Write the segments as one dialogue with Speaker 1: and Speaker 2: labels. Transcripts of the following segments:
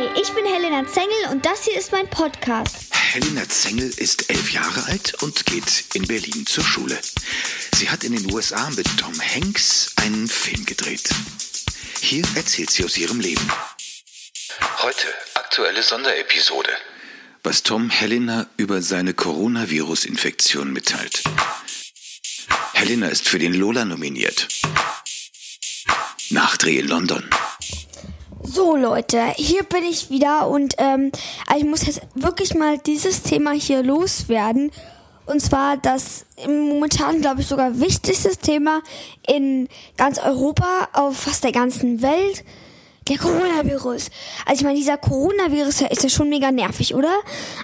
Speaker 1: Hi, ich bin Helena Zengel und das hier ist mein Podcast.
Speaker 2: Helena Zengel ist elf Jahre alt und geht in Berlin zur Schule. Sie hat in den USA mit Tom Hanks einen Film gedreht. Hier erzählt sie aus ihrem Leben. Heute aktuelle Sonderepisode. Was Tom Helena über seine Coronavirus-Infektion mitteilt. Helena ist für den Lola nominiert. Nachdreh in London.
Speaker 1: So Leute, hier bin ich wieder und ähm, ich muss jetzt wirklich mal dieses Thema hier loswerden. Und zwar das momentan, glaube ich, sogar wichtigste Thema in ganz Europa, auf fast der ganzen Welt. Der Coronavirus. Also ich meine, dieser Coronavirus ist ja schon mega nervig, oder?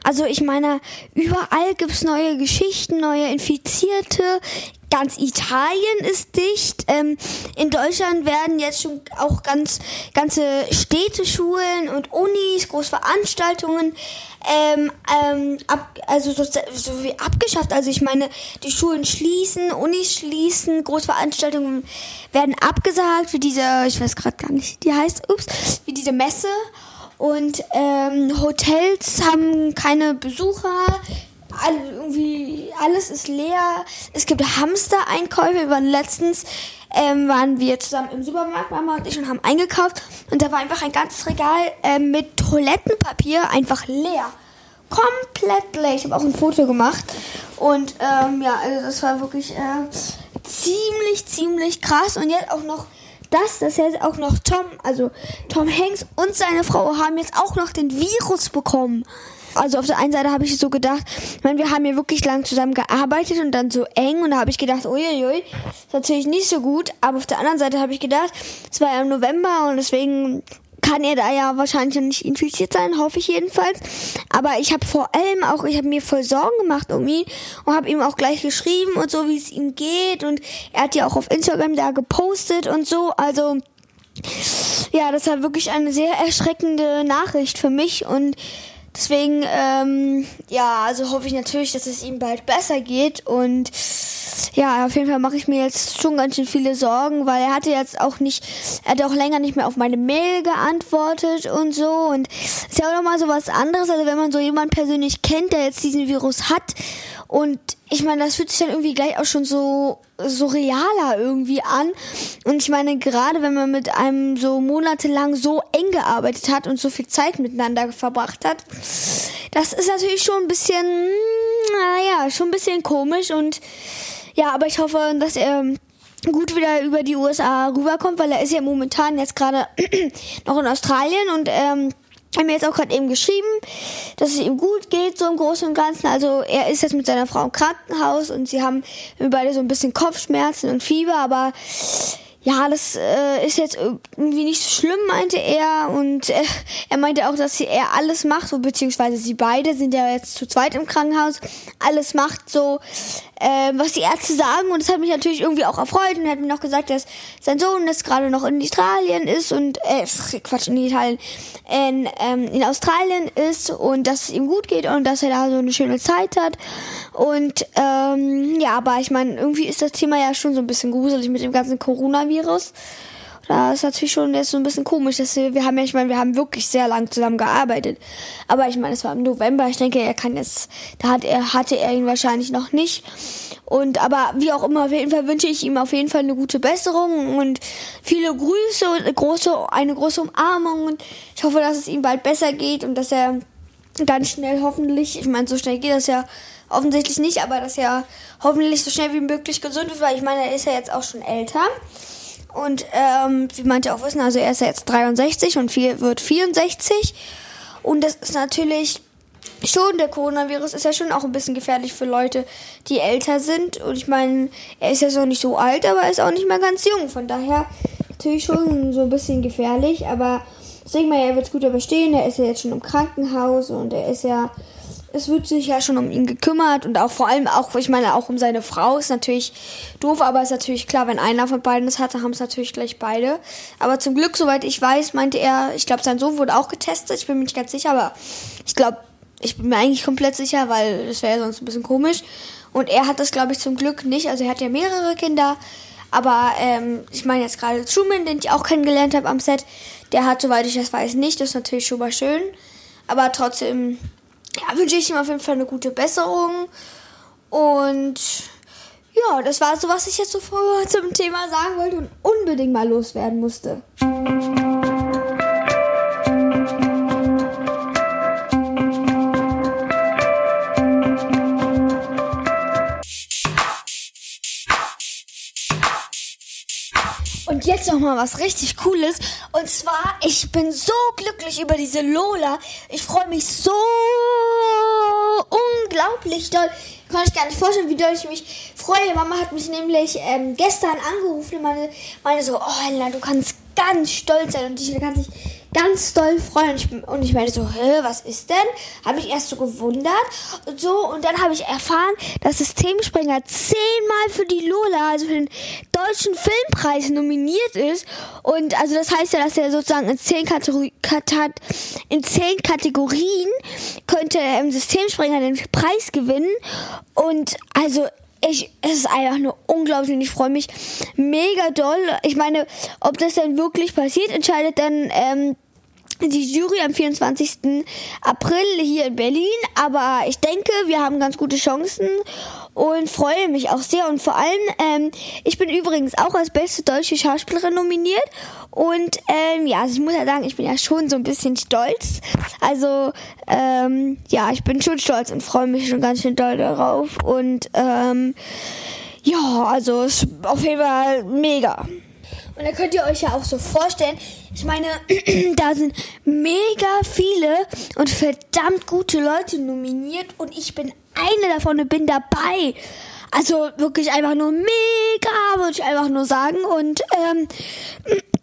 Speaker 1: Also ich meine, überall gibt's neue Geschichten, neue Infizierte. Ganz Italien ist dicht. Ähm, in Deutschland werden jetzt schon auch ganz ganze Städteschulen und Unis, Großveranstaltungen ähm, ähm, ab, also so, so wie abgeschafft. Also ich meine, die Schulen schließen, Unis schließen, Großveranstaltungen werden abgesagt, wie diese, ich weiß gerade gar nicht, die heißt, ups, wie diese Messe. Und ähm, Hotels haben keine Besucher, all, irgendwie alles ist leer. Es gibt Hamster-Einkäufe. Wir waren letztens ähm, waren wir zusammen im Supermarkt, Mama und ich, und haben eingekauft. Und da war einfach ein ganzes Regal ähm, mit Toilettenpapier einfach leer. Komplett leer. Ich habe auch ein Foto gemacht. Und ähm, ja, also das war wirklich äh, ziemlich, ziemlich krass. Und jetzt auch noch das, dass jetzt auch noch Tom, also Tom Hanks und seine Frau haben jetzt auch noch den Virus bekommen also auf der einen Seite habe ich so gedacht, ich meine, wir haben ja wirklich lang zusammen gearbeitet und dann so eng und da habe ich gedacht, uiuiui, ist natürlich nicht so gut, aber auf der anderen Seite habe ich gedacht, es war ja im November und deswegen kann er da ja wahrscheinlich nicht infiziert sein, hoffe ich jedenfalls. Aber ich habe vor allem auch, ich habe mir voll Sorgen gemacht um ihn und habe ihm auch gleich geschrieben und so, wie es ihm geht. Und er hat ja auch auf Instagram da gepostet und so. Also ja, das war wirklich eine sehr erschreckende Nachricht für mich und Deswegen, ähm, ja, also hoffe ich natürlich, dass es ihm bald besser geht. Und ja, auf jeden Fall mache ich mir jetzt schon ganz schön viele Sorgen, weil er hatte jetzt auch nicht, er hat auch länger nicht mehr auf meine Mail geantwortet und so. Und ist ja auch nochmal so was anderes, also wenn man so jemanden persönlich kennt, der jetzt diesen Virus hat und ich meine, das fühlt sich dann irgendwie gleich auch schon so, so realer irgendwie an. Und ich meine, gerade wenn man mit einem so monatelang so eng gearbeitet hat und so viel Zeit miteinander verbracht hat, das ist natürlich schon ein bisschen, naja, schon ein bisschen komisch. Und ja, aber ich hoffe, dass er gut wieder über die USA rüberkommt, weil er ist ja momentan jetzt gerade noch in Australien und ähm, haben mir jetzt auch gerade eben geschrieben, dass es ihm gut geht, so im Großen und Ganzen. Also er ist jetzt mit seiner Frau im Krankenhaus und sie haben beide so ein bisschen Kopfschmerzen und Fieber, aber ja, das äh, ist jetzt irgendwie nicht so schlimm, meinte er. Und äh, er meinte auch, dass er alles macht, so, beziehungsweise sie beide sind ja jetzt zu zweit im Krankenhaus, alles macht so, äh, was die Ärzte sagen. Und das hat mich natürlich irgendwie auch erfreut. Und er hat mir noch gesagt, dass sein Sohn jetzt gerade noch in Australien ist und, äh, Quatsch, in Italien, in, ähm, in Australien ist und dass es ihm gut geht und dass er da so eine schöne Zeit hat. Und ähm, ja, aber ich meine, irgendwie ist das Thema ja schon so ein bisschen gruselig mit dem ganzen Coronavirus. Da ist natürlich schon jetzt so ein bisschen komisch, dass wir, wir haben ja, ich meine, wir haben wirklich sehr lang zusammen gearbeitet. Aber ich meine, es war im November. Ich denke, er kann jetzt, da hat er, hatte er ihn wahrscheinlich noch nicht. Und, aber wie auch immer, auf jeden Fall wünsche ich ihm auf jeden Fall eine gute Besserung und viele Grüße und eine große, eine große Umarmung. Und ich hoffe, dass es ihm bald besser geht und dass er ganz schnell hoffentlich, ich meine, so schnell geht das ja offensichtlich nicht, aber dass er hoffentlich so schnell wie möglich gesund wird, weil ich meine, er ist ja jetzt auch schon älter. Und ähm, wie manche auch wissen, also er ist ja jetzt 63 und viel, wird 64. Und das ist natürlich schon, der Coronavirus ist ja schon auch ein bisschen gefährlich für Leute, die älter sind. Und ich meine, er ist ja so nicht so alt, aber er ist auch nicht mehr ganz jung. Von daher natürlich schon so ein bisschen gefährlich. Aber ich denke mal, er wird es gut überstehen. Er ist ja jetzt schon im Krankenhaus und er ist ja es wird sich ja schon um ihn gekümmert und auch vor allem auch, ich meine, auch um seine Frau ist natürlich doof, aber ist natürlich klar, wenn einer von beiden es hatte, haben es natürlich gleich beide. Aber zum Glück, soweit ich weiß, meinte er, ich glaube, sein Sohn wurde auch getestet, ich bin mir nicht ganz sicher, aber ich glaube, ich bin mir eigentlich komplett sicher, weil das wäre ja sonst ein bisschen komisch. Und er hat das, glaube ich, zum Glück nicht. Also er hat ja mehrere Kinder, Aber ähm, ich meine jetzt gerade Truman, den ich auch kennengelernt habe am Set, der hat, soweit ich das weiß, nicht. Das ist natürlich schon mal schön. Aber trotzdem ja, wünsche ich ihm auf jeden Fall eine gute Besserung. Und ja, das war so, was ich jetzt so zum Thema sagen wollte und unbedingt mal loswerden musste. Jetzt noch mal was richtig Cooles. Und zwar, ich bin so glücklich über diese Lola. Ich freue mich so unglaublich doll. Kann ich gar nicht vorstellen, wie doll ich mich freue. Mama hat mich nämlich ähm, gestern angerufen und meine, meine so, oh Helena, du kannst ganz stolz sein und ich kann dich ganz doll freuen. Und ich, und ich meine so, hä, was ist denn? Habe ich erst so gewundert und so. Und dann habe ich erfahren, dass Systemsprenger zehnmal für die Lola, also für den deutschen Filmpreis nominiert ist. Und also das heißt ja, dass er sozusagen in zehn, Kategori in zehn Kategorien könnte im Systemsprenger den Preis gewinnen. Und also ich, es ist einfach nur unglaublich und ich freue mich mega doll. Ich meine, ob das dann wirklich passiert, entscheidet dann ähm, die Jury am 24. April hier in Berlin. Aber ich denke, wir haben ganz gute Chancen und freue mich auch sehr. Und vor allem, ähm, ich bin übrigens auch als beste deutsche Schauspielerin nominiert. Und ähm, ja, also ich muss ja sagen, ich bin ja schon so ein bisschen stolz. Also ähm, ja, ich bin schon stolz und freue mich schon ganz schön doll darauf. Und ähm, ja, also auf jeden Fall mega. Und da könnt ihr euch ja auch so vorstellen, ich meine, da sind mega viele und verdammt gute Leute nominiert und ich bin eine davon und bin dabei. Also wirklich einfach nur mega, würde ich einfach nur sagen. Und ähm,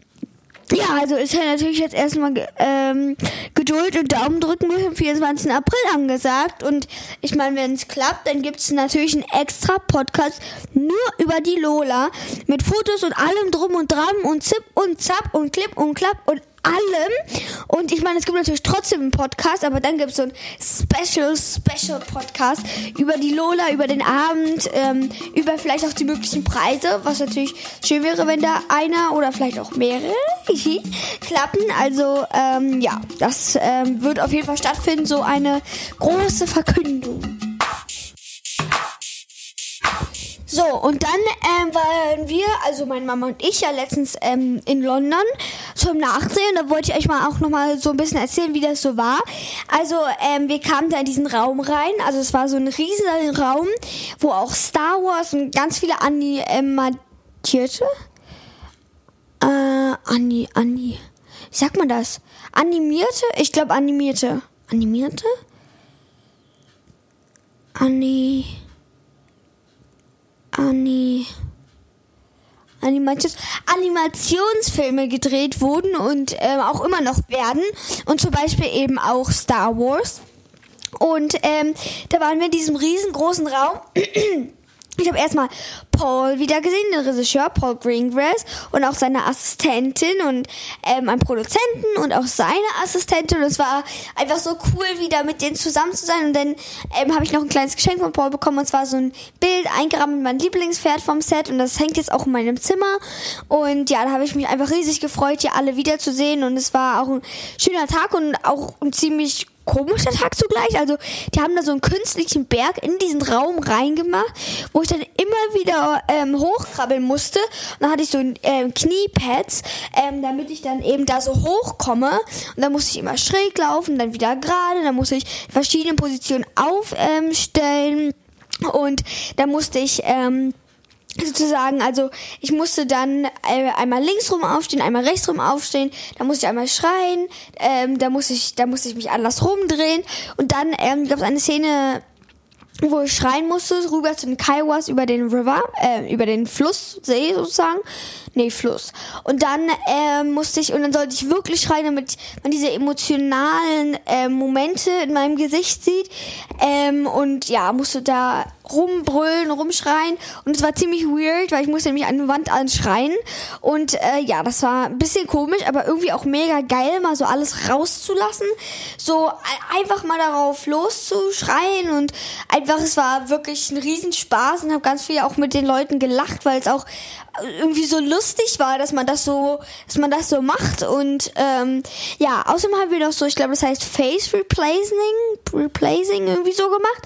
Speaker 1: ja, also ist ja natürlich jetzt erstmal ähm, Geduld und Daumen drücken bis zum 24. April angesagt. Und ich meine, wenn es klappt, dann gibt es natürlich einen extra Podcast nur über die Lola mit Fotos und allem drum und dran und zip und zap und klipp und klapp und allem. Und ich meine, es gibt natürlich trotzdem einen Podcast, aber dann gibt es so einen Special, Special Podcast über die Lola, über den Abend, ähm, über vielleicht auch die möglichen Preise, was natürlich schön wäre, wenn da einer oder vielleicht auch mehrere klappen. Also ähm, ja, das ähm, wird auf jeden Fall stattfinden, so eine große Verkündung. So, und dann ähm, waren wir, also meine Mama und ich, ja letztens ähm, in London zum Nachsehen. Da wollte ich euch mal auch nochmal so ein bisschen erzählen, wie das so war. Also, ähm, wir kamen da in diesen Raum rein. Also, es war so ein riesiger Raum, wo auch Star Wars und ganz viele animierte. Äh, Ani, Ani. Wie sagt man das? Animierte? Ich glaube, animierte. Animierte? Ani. Ani Animations Animationsfilme gedreht wurden und ähm, auch immer noch werden. Und zum Beispiel eben auch Star Wars. Und ähm, da waren wir in diesem riesengroßen Raum. Ich habe erstmal Paul wieder gesehen, den Regisseur Paul Greengrass und auch seine Assistentin und ähm, einen Produzenten und auch seine Assistentin. Und es war einfach so cool, wieder mit denen zusammen zu sein. Und dann ähm, habe ich noch ein kleines Geschenk von Paul bekommen und zwar so ein Bild eingerahmt mit meinem Lieblingspferd vom Set und das hängt jetzt auch in meinem Zimmer. Und ja, da habe ich mich einfach riesig gefreut, hier alle wiederzusehen und es war auch ein schöner Tag und auch ein ziemlich komischer Tag zugleich. Also die haben da so einen künstlichen Berg in diesen Raum reingemacht, wo ich dann immer wieder ähm, hochkrabbeln musste. Und dann hatte ich so ähm, Kniepads, ähm, damit ich dann eben da so hochkomme. Und dann musste ich immer schräg laufen, dann wieder gerade. Dann musste ich verschiedene Positionen aufstellen. und dann musste ich... Ähm, sozusagen, also ich musste dann äh, einmal links rum aufstehen, einmal rechts rum aufstehen, da musste ich einmal schreien, ähm, da musste ich, da musste ich mich anders rumdrehen und dann ähm, gab es eine Szene, wo ich schreien musste, rüber zu den Kaiwas über den River, äh, über den Fluss, See sozusagen. Nee, Fluss. Und dann äh, musste ich, und dann sollte ich wirklich schreien, damit man diese emotionalen äh, Momente in meinem Gesicht sieht. Ähm, und ja, musste da rumbrüllen, rumschreien. Und es war ziemlich weird, weil ich musste nämlich an die Wand anschreien. Und äh, ja, das war ein bisschen komisch, aber irgendwie auch mega geil, mal so alles rauszulassen. So einfach mal darauf loszuschreien und einfach, es war wirklich ein Riesenspaß und habe ganz viel auch mit den Leuten gelacht, weil es auch irgendwie so lustig war, dass man das so, dass man das so macht und ähm, ja, außerdem haben wir noch so, ich glaube, das heißt Face Replacing, Replacing irgendwie so gemacht.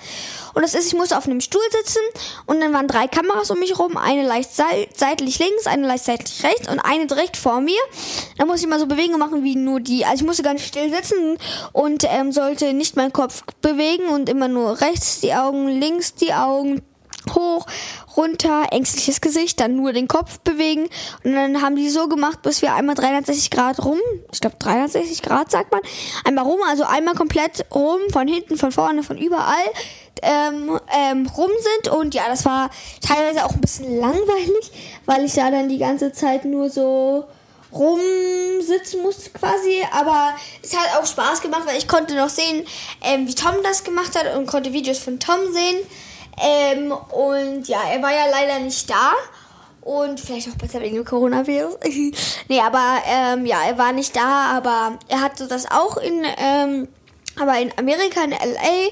Speaker 1: Und das ist, ich musste auf einem Stuhl sitzen und dann waren drei Kameras um mich rum, eine leicht seitlich links, eine leicht seitlich rechts und eine direkt vor mir. Da musste ich mal so Bewegungen machen wie nur die, also ich musste ganz still sitzen und ähm, sollte nicht meinen Kopf bewegen und immer nur rechts die Augen, links die Augen hoch, runter, ängstliches Gesicht, dann nur den Kopf bewegen. Und dann haben die so gemacht, bis wir einmal 360 Grad rum, ich glaube 360 Grad sagt man, einmal rum, also einmal komplett rum, von hinten, von vorne, von überall ähm, ähm, rum sind. Und ja, das war teilweise auch ein bisschen langweilig, weil ich da dann die ganze Zeit nur so rumsitzen musste quasi, aber es hat auch Spaß gemacht, weil ich konnte noch sehen, ähm, wie Tom das gemacht hat und konnte Videos von Tom sehen. Ähm, und ja, er war ja leider nicht da. Und vielleicht auch besser wegen dem Coronavirus. nee, aber ähm, ja, er war nicht da, aber er hatte das auch in, ähm, aber in Amerika, in LA,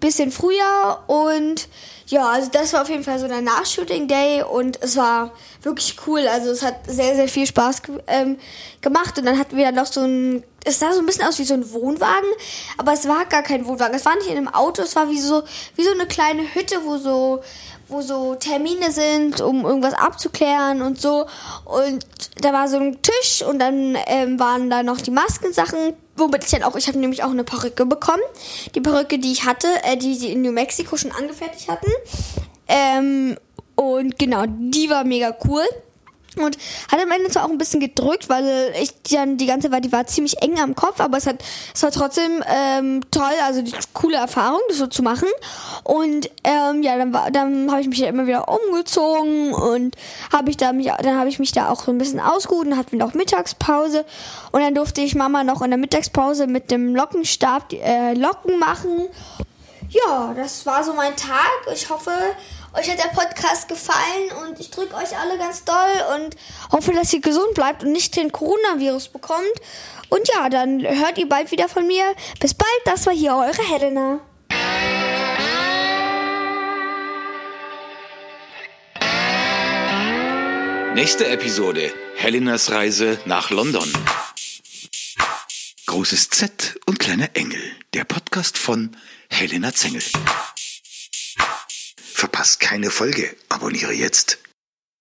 Speaker 1: bisschen früher. Und ja, also das war auf jeden Fall so der Nachshooting Day und es war wirklich cool. Also es hat sehr, sehr viel Spaß ähm, gemacht. Und dann hatten wir dann noch so ein es sah so ein bisschen aus wie so ein Wohnwagen, aber es war gar kein Wohnwagen. Es war nicht in einem Auto, es war wie so, wie so eine kleine Hütte, wo so, wo so Termine sind, um irgendwas abzuklären und so. Und da war so ein Tisch und dann ähm, waren da noch die Maskensachen, womit ich dann auch, ich habe nämlich auch eine Perücke bekommen. Die Perücke, die ich hatte, äh, die sie in New Mexico schon angefertigt hatten. Ähm, und genau, die war mega cool. Und hat am Ende zwar auch ein bisschen gedrückt, weil ich dann die ganze Zeit, die war ziemlich eng am Kopf, aber es hat, es war trotzdem ähm, toll, also die coole Erfahrung, das so zu machen. Und ähm, ja, dann war, dann habe ich mich ja immer wieder umgezogen und habe ich da mich, dann habe ich mich da auch so ein bisschen ausgeruht und hatten wir noch Mittagspause und dann durfte ich Mama noch in der Mittagspause mit dem Lockenstab äh, Locken machen. Ja, das war so mein Tag. Ich hoffe, euch hat der Podcast gefallen und ich drücke euch alle ganz doll und hoffe, dass ihr gesund bleibt und nicht den Coronavirus bekommt. Und ja, dann hört ihr bald wieder von mir. Bis bald, das war hier eure Helena.
Speaker 2: Nächste Episode: Helenas Reise nach London. Großes Z und kleiner Engel. Der Podcast von Helena Zengel. Verpasst keine Folge. Abonniere jetzt.